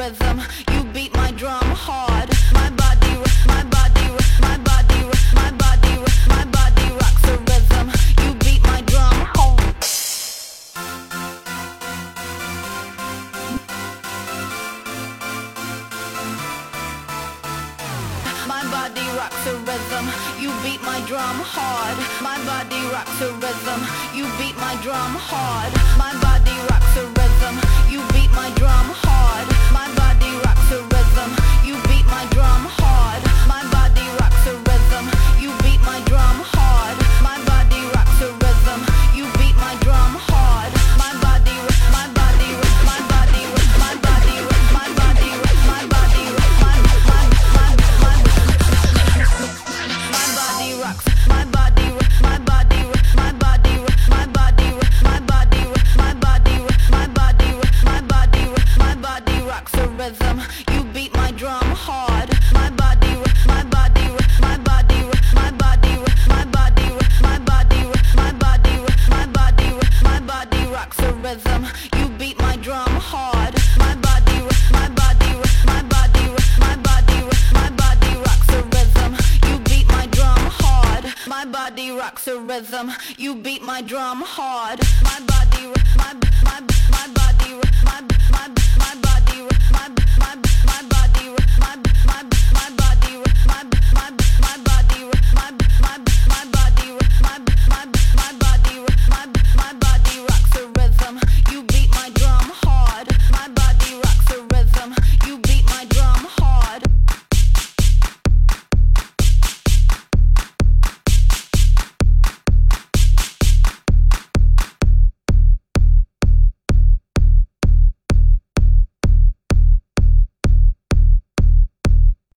rhythm. You beat my drum hard. My body, my body, my body, my body, my body rocks the rhythm. You beat my drum hard. My body rocks the rhythm. You beat my drum hard. My body rocks the rhythm. You beat my drum hard. My body. body rocks a rhythm. You beat my drum hard. My body.